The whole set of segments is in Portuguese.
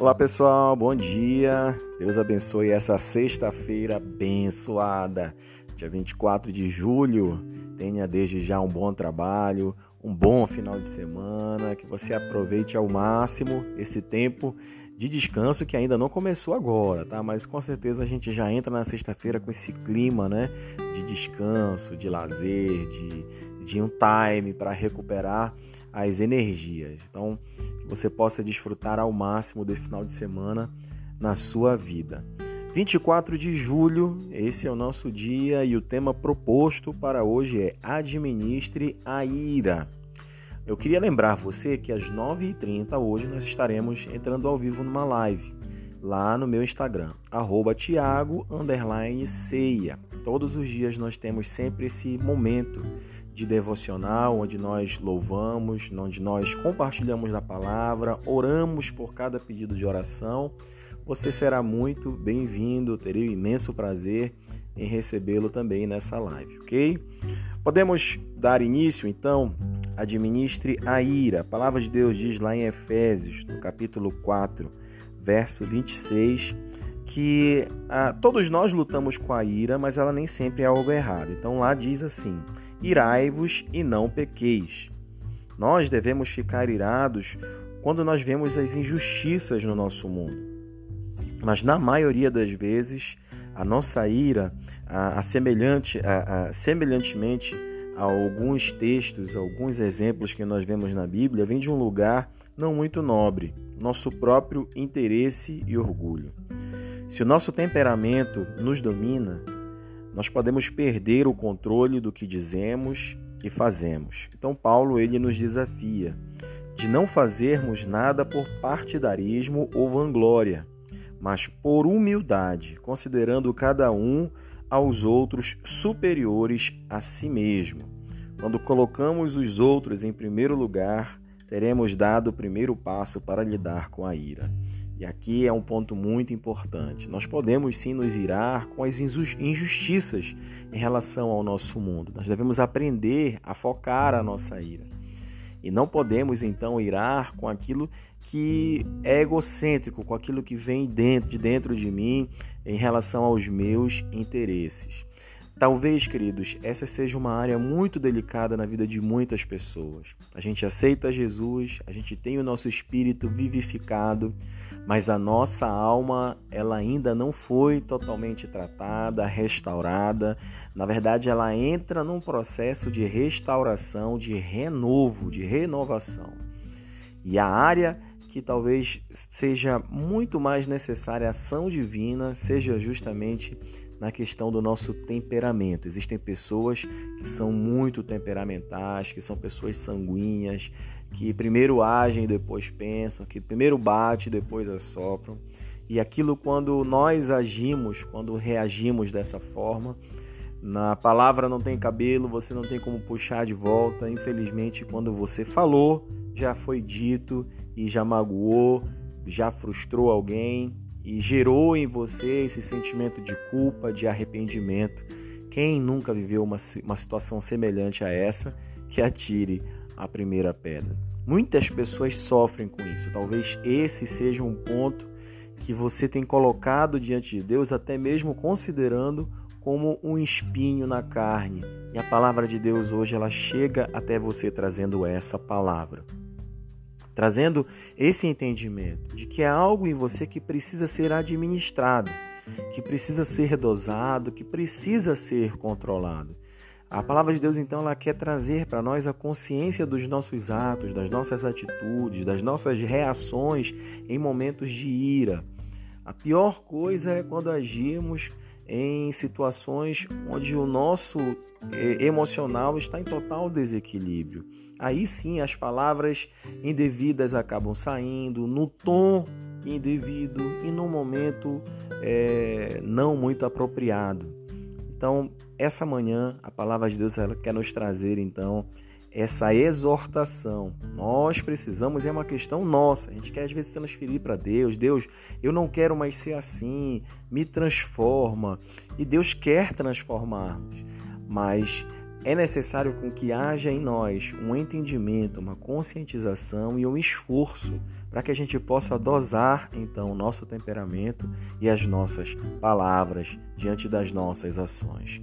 Olá pessoal, bom dia. Deus abençoe essa sexta-feira abençoada, dia 24 de julho. Tenha desde já um bom trabalho, um bom final de semana, que você aproveite ao máximo esse tempo de descanso que ainda não começou agora, tá? Mas com certeza a gente já entra na sexta-feira com esse clima, né? De descanso, de lazer, de, de um time para recuperar as energias. Então, que você possa desfrutar ao máximo desse final de semana na sua vida. 24 de julho, esse é o nosso dia e o tema proposto para hoje é Administre a ira. Eu queria lembrar você que às 9h30 hoje nós estaremos entrando ao vivo numa live lá no meu Instagram, arroba Thiago Ceia. Todos os dias nós temos sempre esse momento de devocional, onde nós louvamos, onde nós compartilhamos da palavra, oramos por cada pedido de oração. Você será muito bem-vindo, terei um imenso prazer em recebê-lo também nessa live, ok? Podemos dar início então? Administre a ira. A palavra de Deus diz lá em Efésios, no capítulo 4, verso 26, que ah, todos nós lutamos com a ira, mas ela nem sempre é algo errado. Então lá diz assim: irai-vos e não pequeis. Nós devemos ficar irados quando nós vemos as injustiças no nosso mundo. Mas na maioria das vezes, a nossa ira, a, a semelhante, a, a, semelhantemente a alguns textos, alguns exemplos que nós vemos na Bíblia, vem de um lugar não muito nobre, nosso próprio interesse e orgulho. Se o nosso temperamento nos domina, nós podemos perder o controle do que dizemos e fazemos. Então Paulo ele nos desafia de não fazermos nada por partidarismo ou vanglória, mas por humildade, considerando cada um aos outros superiores a si mesmo. Quando colocamos os outros em primeiro lugar, teremos dado o primeiro passo para lidar com a ira. E aqui é um ponto muito importante. Nós podemos sim nos irar com as injustiças em relação ao nosso mundo. Nós devemos aprender a focar a nossa ira. E não podemos então irar com aquilo que é egocêntrico, com aquilo que vem dentro, de dentro de mim em relação aos meus interesses. Talvez, queridos, essa seja uma área muito delicada na vida de muitas pessoas. A gente aceita Jesus, a gente tem o nosso espírito vivificado, mas a nossa alma, ela ainda não foi totalmente tratada, restaurada. Na verdade, ela entra num processo de restauração, de renovo, de renovação. E a área que talvez seja muito mais necessária a ação divina seja justamente na questão do nosso temperamento. Existem pessoas que são muito temperamentais, que são pessoas sanguíneas, que primeiro agem e depois pensam, que primeiro bate e depois assopram. E aquilo quando nós agimos, quando reagimos dessa forma, na palavra não tem cabelo, você não tem como puxar de volta. Infelizmente, quando você falou, já foi dito e já magoou, já frustrou alguém, e gerou em você esse sentimento de culpa, de arrependimento. Quem nunca viveu uma, uma situação semelhante a essa, que atire a primeira pedra. Muitas pessoas sofrem com isso. Talvez esse seja um ponto que você tem colocado diante de Deus, até mesmo considerando como um espinho na carne. E a palavra de Deus hoje ela chega até você trazendo essa palavra trazendo esse entendimento de que é algo em você que precisa ser administrado, que precisa ser dosado, que precisa ser controlado. A palavra de Deus, então, ela quer trazer para nós a consciência dos nossos atos, das nossas atitudes, das nossas reações em momentos de ira. A pior coisa é quando agimos em situações onde o nosso eh, emocional está em total desequilíbrio aí sim as palavras indevidas acabam saindo no tom indevido e no momento é, não muito apropriado. Então, essa manhã a palavra de Deus ela quer nos trazer então essa exortação. Nós precisamos, é uma questão nossa. A gente quer às vezes transferir para Deus. Deus, eu não quero mais ser assim. Me transforma. E Deus quer transformar-nos. Mas é necessário com que haja em nós um entendimento, uma conscientização e um esforço para que a gente possa dosar então o nosso temperamento e as nossas palavras diante das nossas ações.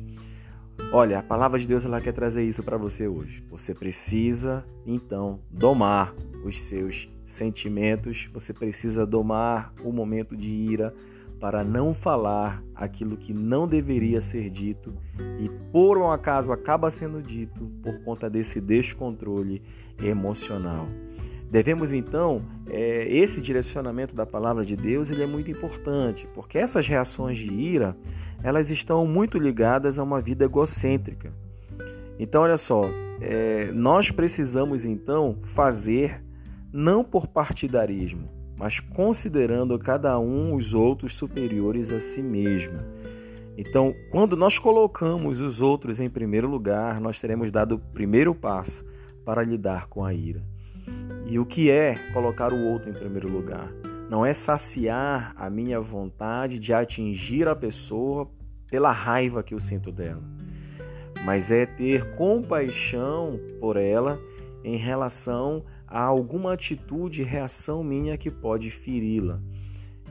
Olha, a palavra de Deus ela quer trazer isso para você hoje. Você precisa então domar os seus sentimentos, você precisa domar o momento de ira, para não falar aquilo que não deveria ser dito e por um acaso acaba sendo dito por conta desse descontrole emocional. Devemos então, é, esse direcionamento da palavra de Deus ele é muito importante, porque essas reações de ira elas estão muito ligadas a uma vida egocêntrica. Então, olha só, é, nós precisamos então fazer não por partidarismo, mas considerando cada um os outros superiores a si mesmo. Então, quando nós colocamos os outros em primeiro lugar, nós teremos dado o primeiro passo para lidar com a ira. E o que é colocar o outro em primeiro lugar? Não é saciar a minha vontade de atingir a pessoa pela raiva que eu sinto dela, mas é ter compaixão por ela em relação há alguma atitude, reação minha que pode feri-la.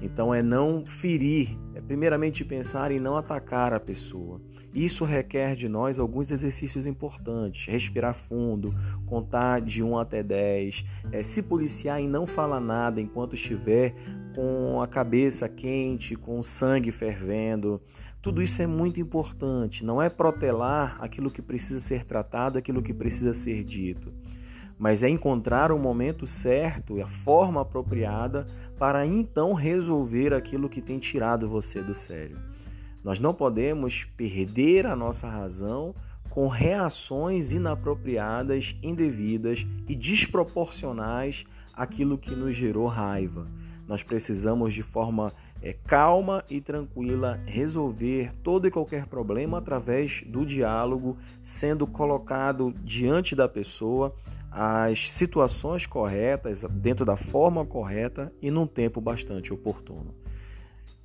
Então é não ferir, é primeiramente pensar em não atacar a pessoa. Isso requer de nós alguns exercícios importantes: respirar fundo, contar de 1 até 10, é, se policiar em não falar nada enquanto estiver com a cabeça quente, com o sangue fervendo. Tudo isso é muito importante. Não é protelar aquilo que precisa ser tratado, aquilo que precisa ser dito mas é encontrar o momento certo e a forma apropriada para então resolver aquilo que tem tirado você do sério. Nós não podemos perder a nossa razão com reações inapropriadas, indevidas e desproporcionais àquilo que nos gerou raiva. Nós precisamos, de forma é, calma e tranquila, resolver todo e qualquer problema através do diálogo, sendo colocado diante da pessoa as situações corretas, dentro da forma correta e num tempo bastante oportuno.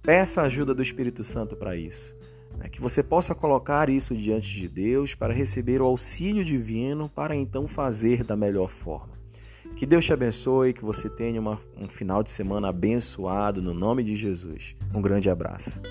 Peça a ajuda do Espírito Santo para isso. Né? Que você possa colocar isso diante de Deus para receber o auxílio divino para então fazer da melhor forma. Que Deus te abençoe, que você tenha uma, um final de semana abençoado no nome de Jesus. Um grande abraço.